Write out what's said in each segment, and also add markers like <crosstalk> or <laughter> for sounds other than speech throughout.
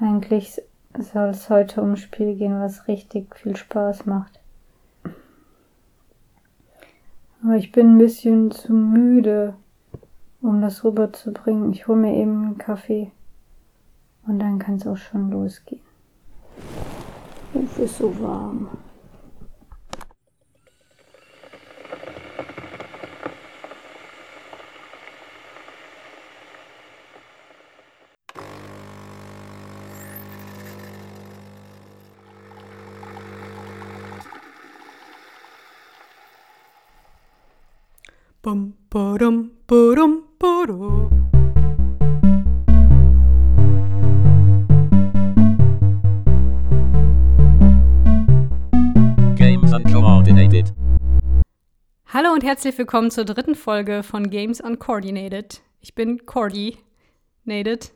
Eigentlich soll es heute um ein Spiel gehen, was richtig viel Spaß macht. Aber ich bin ein bisschen zu müde, um das rüberzubringen. Ich hole mir eben einen Kaffee und dann kann es auch schon losgehen. Uff, ist so warm. Bum, badum, badum, badum. Games Uncoordinated. Hallo und herzlich willkommen zur dritten Folge von Games Uncoordinated. Ich bin Cordy. Nated.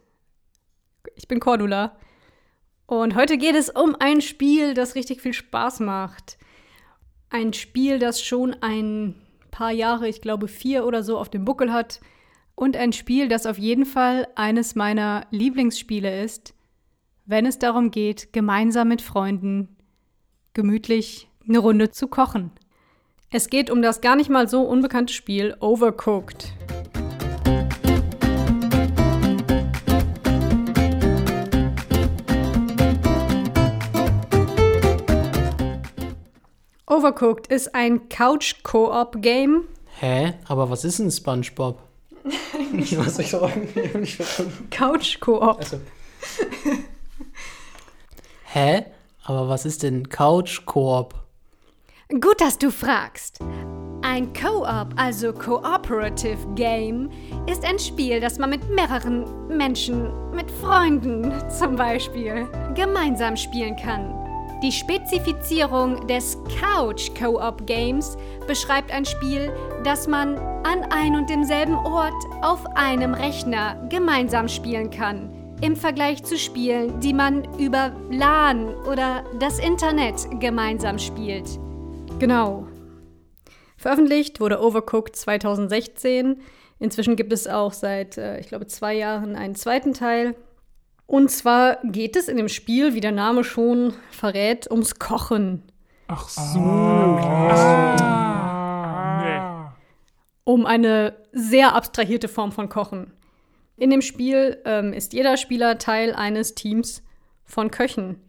Ich bin Cordula. Und heute geht es um ein Spiel, das richtig viel Spaß macht. Ein Spiel, das schon ein paar Jahre, ich glaube vier oder so, auf dem Buckel hat. Und ein Spiel, das auf jeden Fall eines meiner Lieblingsspiele ist, wenn es darum geht, gemeinsam mit Freunden gemütlich eine Runde zu kochen. Es geht um das gar nicht mal so unbekannte Spiel Overcooked. Overcooked ist ein Couch-Koop-Game. Hä? Aber was ist ein SpongeBob? was soll ich sagen? Hab nicht verstanden. Couch-Koop. Also. Hä? Aber was ist denn Couch-Koop? Gut, dass du fragst. Ein Co-op, also Cooperative Game, ist ein Spiel, das man mit mehreren Menschen, mit Freunden zum Beispiel, gemeinsam spielen kann. Die Spezifizierung des Couch Co-op Games beschreibt ein Spiel, das man an ein und demselben Ort auf einem Rechner gemeinsam spielen kann. Im Vergleich zu Spielen, die man über LAN oder das Internet gemeinsam spielt. Genau. Veröffentlicht wurde Overcooked 2016. Inzwischen gibt es auch seit, äh, ich glaube, zwei Jahren einen zweiten Teil. Und zwar geht es in dem Spiel, wie der Name schon verrät, ums Kochen. Ach so. Ah. Um eine sehr abstrahierte Form von Kochen. In dem Spiel ähm, ist jeder Spieler Teil eines Teams von Köchen,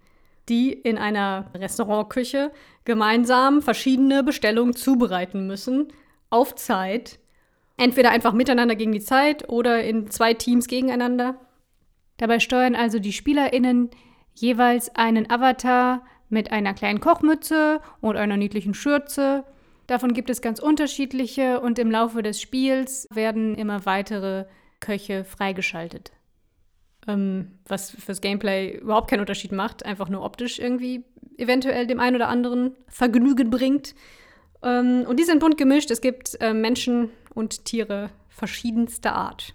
die in einer Restaurantküche gemeinsam verschiedene Bestellungen zubereiten müssen, auf Zeit. Entweder einfach miteinander gegen die Zeit oder in zwei Teams gegeneinander. Dabei steuern also die SpielerInnen jeweils einen Avatar mit einer kleinen Kochmütze und einer niedlichen Schürze. Davon gibt es ganz unterschiedliche und im Laufe des Spiels werden immer weitere Köche freigeschaltet. Ähm, was fürs Gameplay überhaupt keinen Unterschied macht, einfach nur optisch irgendwie eventuell dem einen oder anderen Vergnügen bringt. Ähm, und die sind bunt gemischt. Es gibt äh, Menschen und Tiere verschiedenster Art.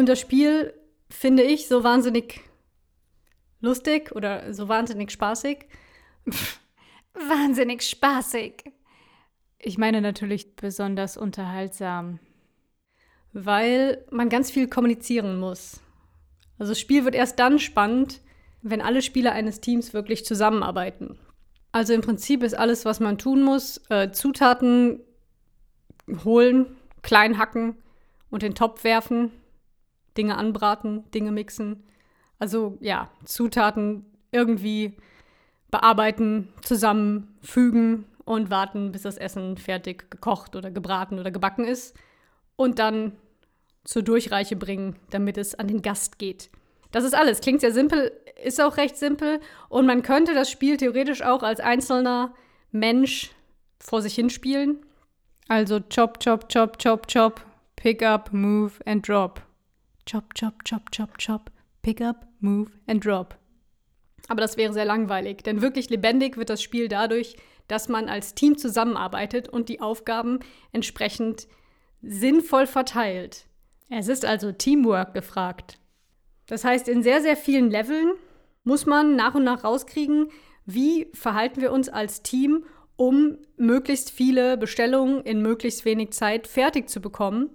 Und das Spiel finde ich so wahnsinnig lustig oder so wahnsinnig spaßig. wahnsinnig spaßig. Ich meine natürlich besonders unterhaltsam, weil man ganz viel kommunizieren muss. Also das Spiel wird erst dann spannend, wenn alle Spieler eines Teams wirklich zusammenarbeiten. Also im Prinzip ist alles, was man tun muss, äh, Zutaten holen, klein hacken und in den Topf werfen Dinge anbraten, Dinge mixen. Also ja, Zutaten irgendwie bearbeiten, zusammenfügen und warten, bis das Essen fertig gekocht oder gebraten oder gebacken ist. Und dann zur Durchreiche bringen, damit es an den Gast geht. Das ist alles. Klingt sehr simpel, ist auch recht simpel. Und man könnte das Spiel theoretisch auch als einzelner Mensch vor sich hinspielen. Also chop, chop, chop, chop, chop, pick up, move and drop. Chop, chop, chop, chop, chop. Pick up, move and drop. Aber das wäre sehr langweilig, denn wirklich lebendig wird das Spiel dadurch, dass man als Team zusammenarbeitet und die Aufgaben entsprechend sinnvoll verteilt. Es ist also Teamwork gefragt. Das heißt, in sehr, sehr vielen Leveln muss man nach und nach rauskriegen, wie verhalten wir uns als Team, um möglichst viele Bestellungen in möglichst wenig Zeit fertig zu bekommen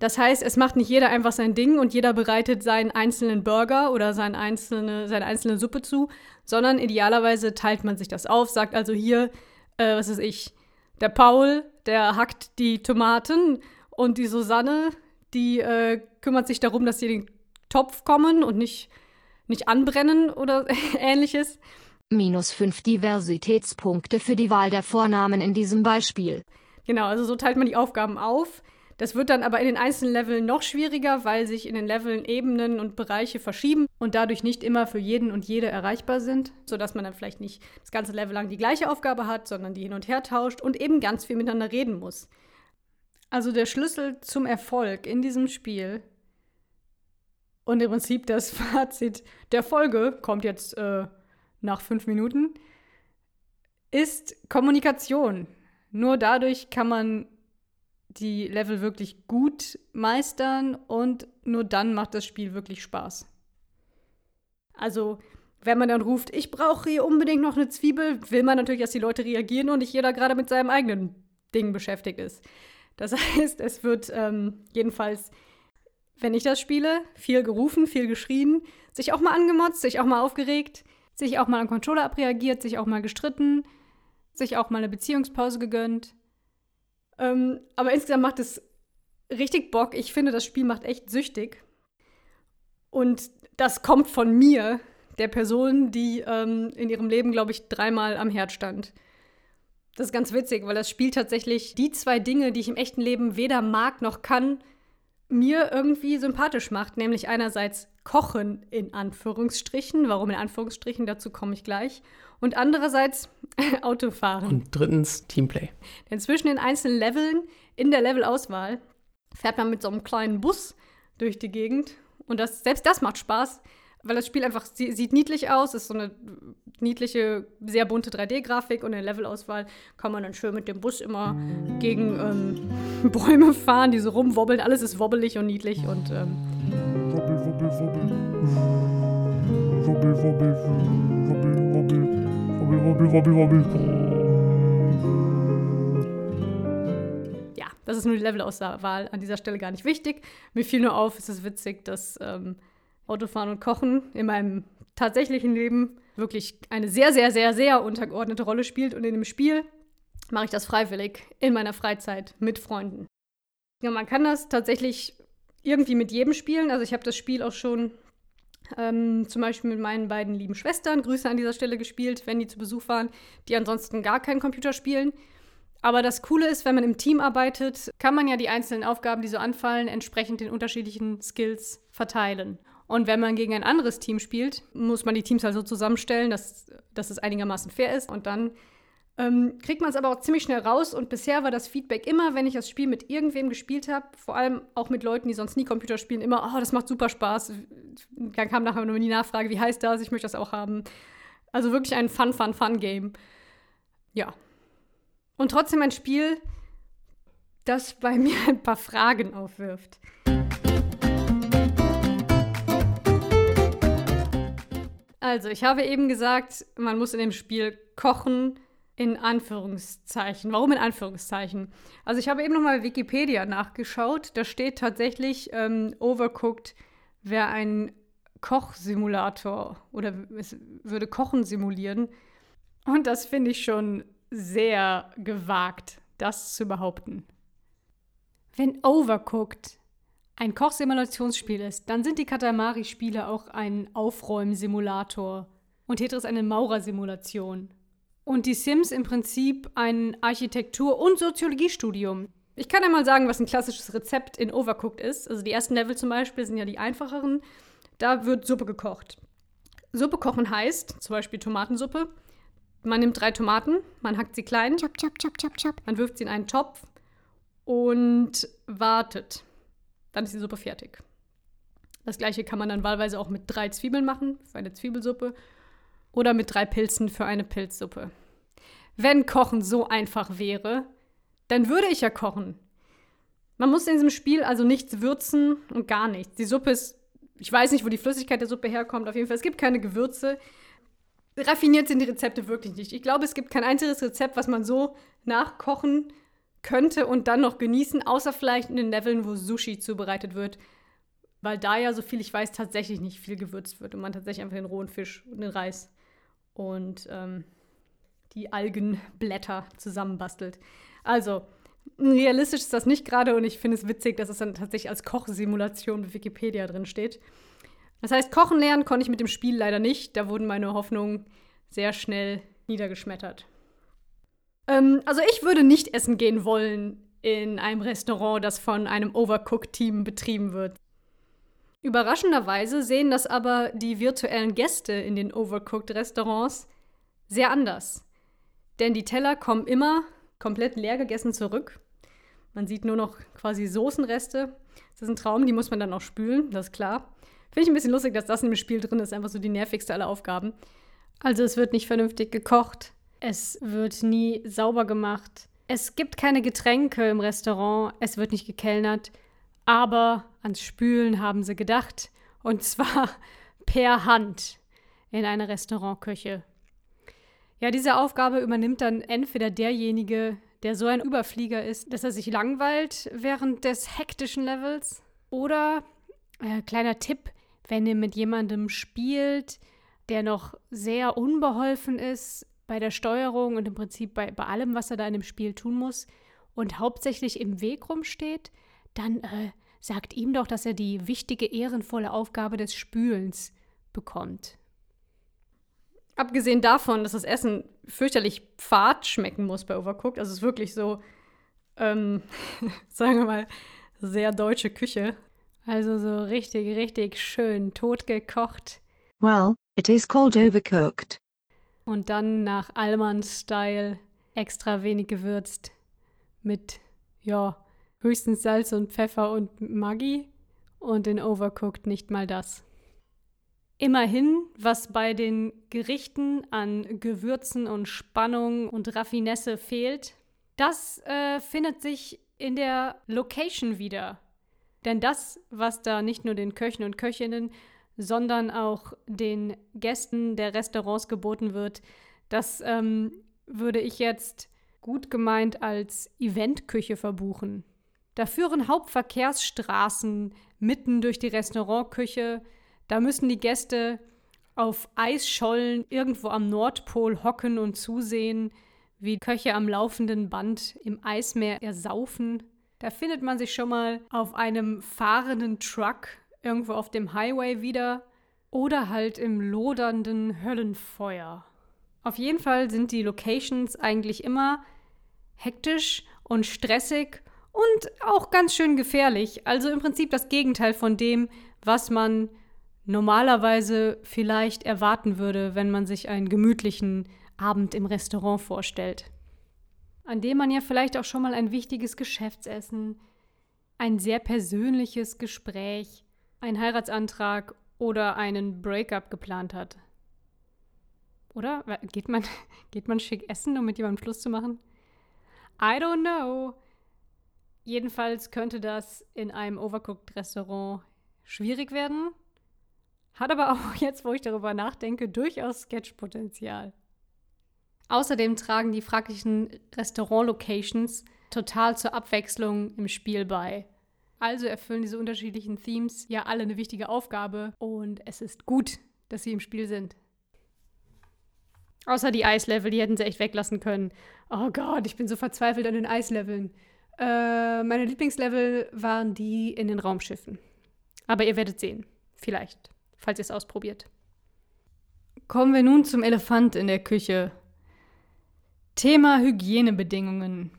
Das heißt, es macht nicht jeder einfach sein Ding und jeder bereitet seinen einzelnen Burger oder seine einzelne, seine einzelne Suppe zu, sondern idealerweise teilt man sich das auf, sagt also hier, äh, was ist ich, der Paul, der hackt die Tomaten und die Susanne, die äh, kümmert sich darum, dass die in den Topf kommen und nicht, nicht anbrennen oder <laughs> ähnliches. Minus 5 Diversitätspunkte für die Wahl der Vornamen in diesem Beispiel. Genau, also so teilt man die Aufgaben auf. Das wird dann aber in den einzelnen Leveln noch schwieriger, weil sich in den Leveln Ebenen und Bereiche verschieben und dadurch nicht immer für jeden und jede erreichbar sind, sodass man dann vielleicht nicht das ganze Level lang die gleiche Aufgabe hat, sondern die hin und her tauscht und eben ganz viel miteinander reden muss. Also der Schlüssel zum Erfolg in diesem Spiel und im Prinzip das <laughs> Fazit der Folge kommt jetzt äh, nach fünf Minuten, ist Kommunikation. Nur dadurch kann man die Level wirklich gut meistern und nur dann macht das Spiel wirklich Spaß. Also, wenn man dann ruft, ich brauche hier unbedingt noch eine Zwiebel, will man natürlich, dass die Leute reagieren und nicht jeder gerade mit seinem eigenen Ding beschäftigt ist. Das <laughs> heißt, es wird ähm, jedenfalls, wenn ich das spiele, viel gerufen, viel geschrien, sich auch mal angemotzt, sich auch mal aufgeregt, sich auch mal am Controller abreagiert, sich auch mal gestritten, sich auch mal eine Beziehungspause gegönnt. Ähm, aber insgesamt macht es richtig Bock. Ich finde, das Spiel macht echt süchtig. Und das kommt von mir, der Person, die ähm, in ihrem Leben, glaube ich, dreimal am Herd stand. Das ist ganz witzig, weil das Spiel tatsächlich die zwei Dinge, die ich im echten Leben weder mag noch kann, mir irgendwie sympathisch macht. Nämlich einerseits Kochen in Anführungsstrichen. Warum in Anführungsstrichen? Dazu komme ich gleich. Und andererseits <laughs> Autofahren. Und drittens Teamplay. Denn zwischen den einzelnen Leveln in der Levelauswahl fährt man mit so einem kleinen Bus durch die Gegend. Und das, selbst das macht Spaß, weil das Spiel einfach sie, sieht niedlich aus. Es ist so eine niedliche, sehr bunte 3D-Grafik. Und in der Levelauswahl kann man dann schön mit dem Bus immer gegen ähm, <laughs> Bäume fahren, die so rumwobbeln. Alles ist wobbelig und niedlich. Und ähm, Wobbel, wobbel, wobbel. Wobbel, wobbel, wobbel, wobbel. Wobbel, wobbel, wobbel, ja, das ist nur die Levelauswahl an dieser Stelle gar nicht wichtig. Mir fiel nur auf, es ist witzig, dass ähm, Autofahren und Kochen in meinem tatsächlichen Leben wirklich eine sehr, sehr, sehr, sehr untergeordnete Rolle spielt. Und in dem Spiel mache ich das freiwillig in meiner Freizeit mit Freunden. Ja, man kann das tatsächlich irgendwie mit jedem spielen. Also ich habe das Spiel auch schon ähm, zum Beispiel mit meinen beiden lieben Schwestern, Grüße an dieser Stelle gespielt, wenn die zu Besuch waren, die ansonsten gar keinen Computer spielen. Aber das Coole ist, wenn man im Team arbeitet, kann man ja die einzelnen Aufgaben, die so anfallen, entsprechend den unterschiedlichen Skills verteilen. Und wenn man gegen ein anderes Team spielt, muss man die Teams halt so zusammenstellen, dass, dass es einigermaßen fair ist. Und dann ähm, kriegt man es aber auch ziemlich schnell raus. Und bisher war das Feedback immer, wenn ich das Spiel mit irgendwem gespielt habe, vor allem auch mit Leuten, die sonst nie Computer spielen, immer, oh, das macht super Spaß. Dann kam nachher nur die Nachfrage, wie heißt das? Ich möchte das auch haben. Also wirklich ein Fun, Fun, Fun-Game. Ja. Und trotzdem ein Spiel, das bei <laughs> mir ein paar Fragen aufwirft. Also, ich habe eben gesagt, man muss in dem Spiel kochen, in Anführungszeichen. Warum in Anführungszeichen? Also ich habe eben noch mal bei Wikipedia nachgeschaut. Da steht tatsächlich, ähm, Overcooked wäre ein Kochsimulator oder es würde Kochen simulieren. Und das finde ich schon sehr gewagt, das zu behaupten. Wenn Overcooked ein Kochsimulationsspiel ist, dann sind die Katamari-Spiele auch ein Aufräumsimulator und Tetris eine Maurersimulation. Und die Sims im Prinzip ein Architektur- und Soziologiestudium. Ich kann einmal sagen, was ein klassisches Rezept in Overcooked ist. Also die ersten Level zum Beispiel sind ja die einfacheren. Da wird Suppe gekocht. Suppe kochen heißt zum Beispiel Tomatensuppe. Man nimmt drei Tomaten, man hackt sie klein, Chop, chop, chop, chop, chop. man wirft sie in einen Topf und wartet. Dann ist die Suppe fertig. Das gleiche kann man dann wahlweise auch mit drei Zwiebeln machen, für eine Zwiebelsuppe oder mit drei Pilzen für eine Pilzsuppe. Wenn Kochen so einfach wäre, dann würde ich ja kochen. Man muss in diesem Spiel also nichts würzen und gar nichts. Die Suppe ist, ich weiß nicht, wo die Flüssigkeit der Suppe herkommt, auf jeden Fall, es gibt keine Gewürze. Raffiniert sind die Rezepte wirklich nicht. Ich glaube, es gibt kein einziges Rezept, was man so nach Kochen könnte und dann noch genießen, außer vielleicht in den Leveln, wo Sushi zubereitet wird. Weil da ja, so viel ich weiß, tatsächlich nicht viel gewürzt wird und man tatsächlich einfach den rohen Fisch und den Reis und ähm, die Algenblätter zusammenbastelt. Also, realistisch ist das nicht gerade und ich finde es witzig, dass es dann tatsächlich als Kochsimulation bei Wikipedia drin steht. Das heißt, kochen lernen konnte ich mit dem Spiel leider nicht. Da wurden meine Hoffnungen sehr schnell niedergeschmettert. Ähm, also ich würde nicht essen gehen wollen in einem Restaurant, das von einem Overcooked-Team betrieben wird. Überraschenderweise sehen das aber die virtuellen Gäste in den Overcooked-Restaurants sehr anders. Denn die Teller kommen immer komplett leer gegessen zurück. Man sieht nur noch quasi Soßenreste. Das ist ein Traum, die muss man dann auch spülen, das ist klar. Finde ich ein bisschen lustig, dass das in dem Spiel drin ist, einfach so die nervigste aller Aufgaben. Also es wird nicht vernünftig gekocht, es wird nie sauber gemacht, es gibt keine Getränke im Restaurant, es wird nicht gekellnert, aber ans Spülen haben sie gedacht und zwar <laughs> per Hand in einer Restaurantküche. Ja, diese Aufgabe übernimmt dann entweder derjenige, der so ein Überflieger ist, dass er sich langweilt während des hektischen Levels, oder äh, kleiner Tipp, wenn ihr mit jemandem spielt, der noch sehr unbeholfen ist bei der Steuerung und im Prinzip bei, bei allem, was er da in dem Spiel tun muss und hauptsächlich im Weg rumsteht, dann äh, sagt ihm doch, dass er die wichtige, ehrenvolle Aufgabe des Spülens bekommt. Abgesehen davon, dass das Essen fürchterlich fad schmecken muss bei Overcooked, also es ist wirklich so, ähm, <laughs> sagen wir mal, sehr deutsche Küche. Also so richtig, richtig schön totgekocht. Well, it is called overcooked. Und dann nach Allmann-Style extra wenig gewürzt. Mit, ja, höchstens Salz und Pfeffer und Maggi. Und in Overcooked nicht mal das. Immerhin, was bei den Gerichten an Gewürzen und Spannung und Raffinesse fehlt, das äh, findet sich in der Location wieder. Denn das, was da nicht nur den Köchen und Köchinnen, sondern auch den Gästen der Restaurants geboten wird, das ähm, würde ich jetzt gut gemeint als Eventküche verbuchen. Da führen Hauptverkehrsstraßen mitten durch die Restaurantküche. Da müssen die Gäste auf Eisschollen irgendwo am Nordpol hocken und zusehen, wie Köche am laufenden Band im Eismeer ersaufen. Da findet man sich schon mal auf einem fahrenden Truck irgendwo auf dem Highway wieder oder halt im lodernden Höllenfeuer. Auf jeden Fall sind die Locations eigentlich immer hektisch und stressig und auch ganz schön gefährlich. Also im Prinzip das Gegenteil von dem, was man normalerweise vielleicht erwarten würde, wenn man sich einen gemütlichen Abend im Restaurant vorstellt an dem man ja vielleicht auch schon mal ein wichtiges Geschäftsessen, ein sehr persönliches Gespräch, einen Heiratsantrag oder einen Breakup geplant hat. Oder? Geht man, <laughs> geht man schick essen, um mit jemandem Schluss zu machen? I don't know. Jedenfalls könnte das in einem Overcooked-Restaurant schwierig werden. Hat aber auch <laughs> jetzt, wo ich darüber nachdenke, durchaus Sketchpotenzial. Außerdem tragen die fraglichen Restaurant-Locations total zur Abwechslung im Spiel bei. Also erfüllen diese unterschiedlichen Themes ja alle eine wichtige Aufgabe und es ist gut, dass sie im Spiel sind. Außer die Eislevel, die hätten sie echt weglassen können. Oh Gott, ich bin so verzweifelt an den Eisleveln. Äh, meine Lieblingslevel waren die in den Raumschiffen. Aber ihr werdet sehen. Vielleicht, falls ihr es ausprobiert. Kommen wir nun zum Elefant in der Küche. Thema Hygienebedingungen.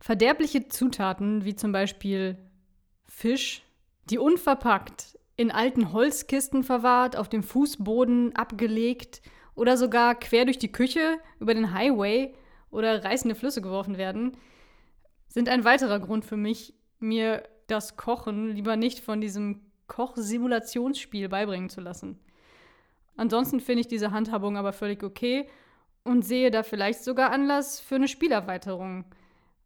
Verderbliche Zutaten wie zum Beispiel Fisch, die unverpackt in alten Holzkisten verwahrt, auf dem Fußboden abgelegt oder sogar quer durch die Küche über den Highway oder reißende Flüsse geworfen werden, sind ein weiterer Grund für mich, mir das Kochen lieber nicht von diesem Kochsimulationsspiel beibringen zu lassen. Ansonsten finde ich diese Handhabung aber völlig okay und sehe da vielleicht sogar Anlass für eine Spielerweiterung,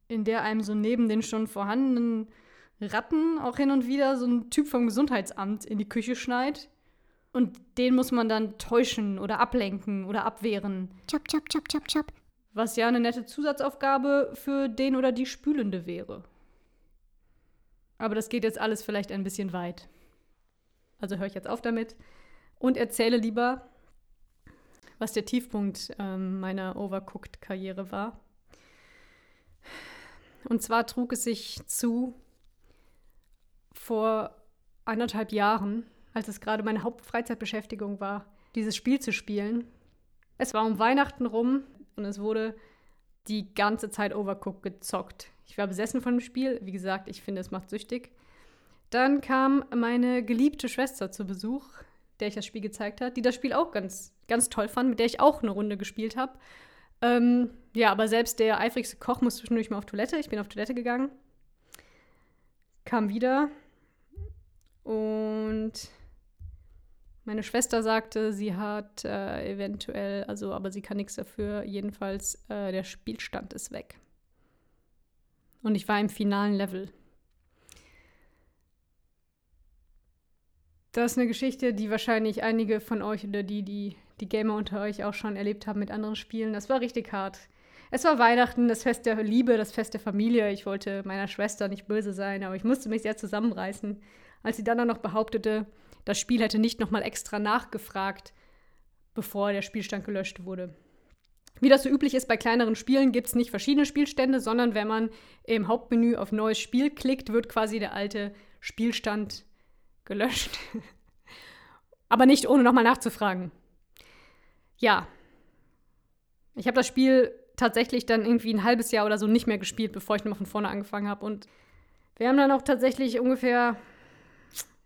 in der einem so neben den schon vorhandenen Ratten auch hin und wieder so ein Typ vom Gesundheitsamt in die Küche schneit. Und den muss man dann täuschen oder ablenken oder abwehren. Chop, chop, chop, chop, chop. Was ja eine nette Zusatzaufgabe für den oder die Spülende wäre. Aber das geht jetzt alles vielleicht ein bisschen weit. Also höre ich jetzt auf damit und erzähle lieber, was der Tiefpunkt ähm, meiner Overcooked-Karriere war. Und zwar trug es sich zu vor anderthalb Jahren, als es gerade meine Hauptfreizeitbeschäftigung war, dieses Spiel zu spielen. Es war um Weihnachten rum und es wurde die ganze Zeit Overcooked gezockt. Ich war besessen von dem Spiel. Wie gesagt, ich finde, es macht süchtig. Dann kam meine geliebte Schwester zu Besuch, der ich das Spiel gezeigt hat, die das Spiel auch ganz, ganz toll fand, mit der ich auch eine Runde gespielt habe. Ähm, ja, aber selbst der eifrigste Koch muss zwischendurch mal auf Toilette. Ich bin auf Toilette gegangen, kam wieder und meine Schwester sagte, sie hat äh, eventuell, also aber sie kann nichts dafür, jedenfalls äh, der Spielstand ist weg. Und ich war im finalen Level. Das ist eine Geschichte, die wahrscheinlich einige von euch oder die, die die Gamer unter euch auch schon erlebt haben mit anderen Spielen. Das war richtig hart. Es war Weihnachten, das Fest der Liebe, das Fest der Familie. Ich wollte meiner Schwester nicht böse sein, aber ich musste mich sehr zusammenreißen, als sie dann auch noch behauptete, das Spiel hätte nicht nochmal extra nachgefragt, bevor der Spielstand gelöscht wurde. Wie das so üblich ist bei kleineren Spielen, gibt es nicht verschiedene Spielstände, sondern wenn man im Hauptmenü auf Neues Spiel klickt, wird quasi der alte Spielstand gelöscht. <laughs> Aber nicht ohne nochmal nachzufragen. Ja. Ich habe das Spiel tatsächlich dann irgendwie ein halbes Jahr oder so nicht mehr gespielt, bevor ich nochmal von vorne angefangen habe. Und wir haben dann auch tatsächlich ungefähr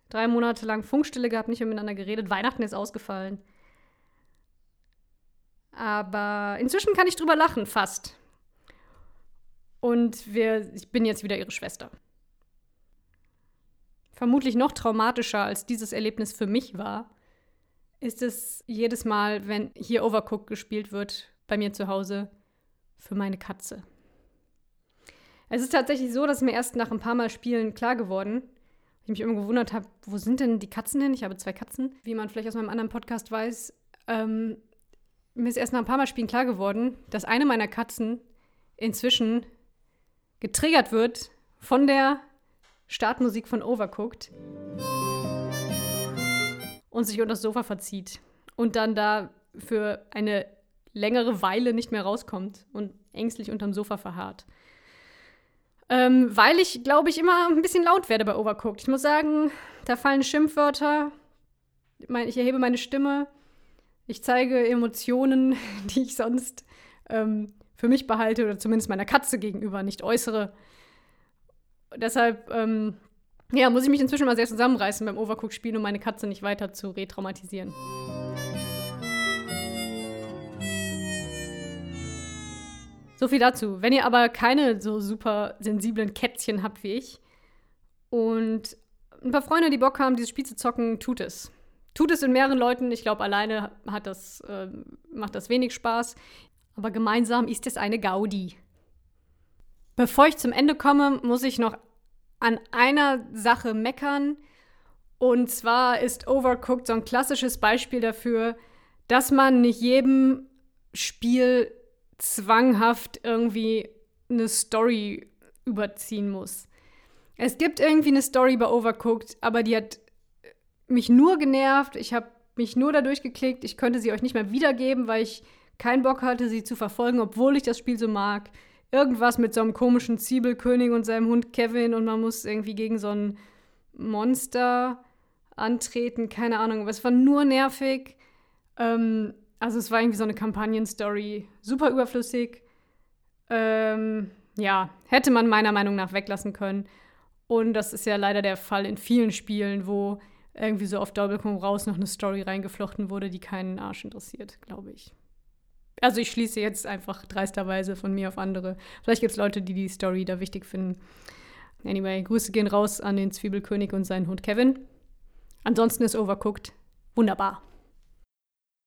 drei Monate lang Funkstille gehabt, nicht mehr miteinander geredet. Weihnachten ist ausgefallen. Aber inzwischen kann ich drüber lachen, fast. Und wir, ich bin jetzt wieder ihre Schwester vermutlich noch traumatischer als dieses Erlebnis für mich war, ist es jedes Mal, wenn hier Overcooked gespielt wird, bei mir zu Hause, für meine Katze. Es ist tatsächlich so, dass mir erst nach ein paar Mal Spielen klar geworden, ich mich immer gewundert habe, wo sind denn die Katzen hin? Ich habe zwei Katzen, wie man vielleicht aus meinem anderen Podcast weiß. Ähm, mir ist erst nach ein paar Mal Spielen klar geworden, dass eine meiner Katzen inzwischen getriggert wird von der Startmusik von Overcooked. Und sich unter das Sofa verzieht. Und dann da für eine längere Weile nicht mehr rauskommt und ängstlich unterm Sofa verharrt. Ähm, weil ich, glaube ich, immer ein bisschen laut werde bei Overcooked. Ich muss sagen, da fallen Schimpfwörter, ich erhebe meine Stimme, ich zeige Emotionen, <laughs> die ich sonst ähm, für mich behalte oder zumindest meiner Katze gegenüber nicht äußere deshalb, ähm, ja, muss ich mich inzwischen mal sehr zusammenreißen beim Overcook-Spielen, um meine Katze nicht weiter zu retraumatisieren. So viel dazu. Wenn ihr aber keine so super sensiblen Kätzchen habt wie ich und ein paar Freunde, die Bock haben, dieses Spiel zu zocken, tut es. Tut es in mehreren Leuten. Ich glaube, alleine hat das, äh, macht das wenig Spaß. Aber gemeinsam ist es eine Gaudi. Bevor ich zum Ende komme, muss ich noch an einer Sache meckern. Und zwar ist Overcooked so ein klassisches Beispiel dafür, dass man nicht jedem Spiel zwanghaft irgendwie eine Story überziehen muss. Es gibt irgendwie eine Story bei Overcooked, aber die hat mich nur genervt. Ich habe mich nur dadurch geklickt. Ich könnte sie euch nicht mehr wiedergeben, weil ich keinen Bock hatte, sie zu verfolgen, obwohl ich das Spiel so mag irgendwas mit so einem komischen Zwiebelkönig und seinem Hund Kevin und man muss irgendwie gegen so ein Monster antreten, keine Ahnung. Aber es war nur nervig. Ähm, also es war irgendwie so eine Kampagnenstory, super überflüssig. Ähm, ja, hätte man meiner Meinung nach weglassen können. Und das ist ja leider der Fall in vielen Spielen, wo irgendwie so auf Doppelkung raus noch eine Story reingeflochten wurde, die keinen Arsch interessiert, glaube ich. Also ich schließe jetzt einfach dreisterweise von mir auf andere. Vielleicht gibt es Leute, die die Story da wichtig finden. Anyway, Grüße gehen raus an den Zwiebelkönig und seinen Hund Kevin. Ansonsten ist Overcooked wunderbar.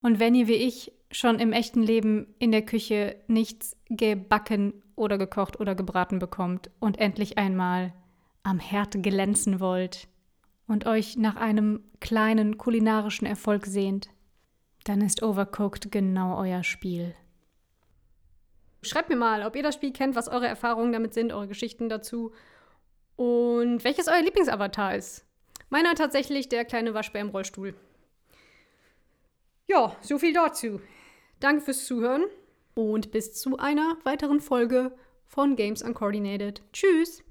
Und wenn ihr wie ich schon im echten Leben in der Küche nichts gebacken oder gekocht oder gebraten bekommt und endlich einmal am Herd glänzen wollt und euch nach einem kleinen kulinarischen Erfolg sehnt, dann ist Overcooked genau euer Spiel. Schreibt mir mal, ob ihr das Spiel kennt, was eure Erfahrungen damit sind, eure Geschichten dazu und welches euer Lieblingsavatar ist. Meiner tatsächlich der kleine Waschbär im Rollstuhl. Ja, so viel dazu. Danke fürs Zuhören und bis zu einer weiteren Folge von Games Uncoordinated. Tschüss!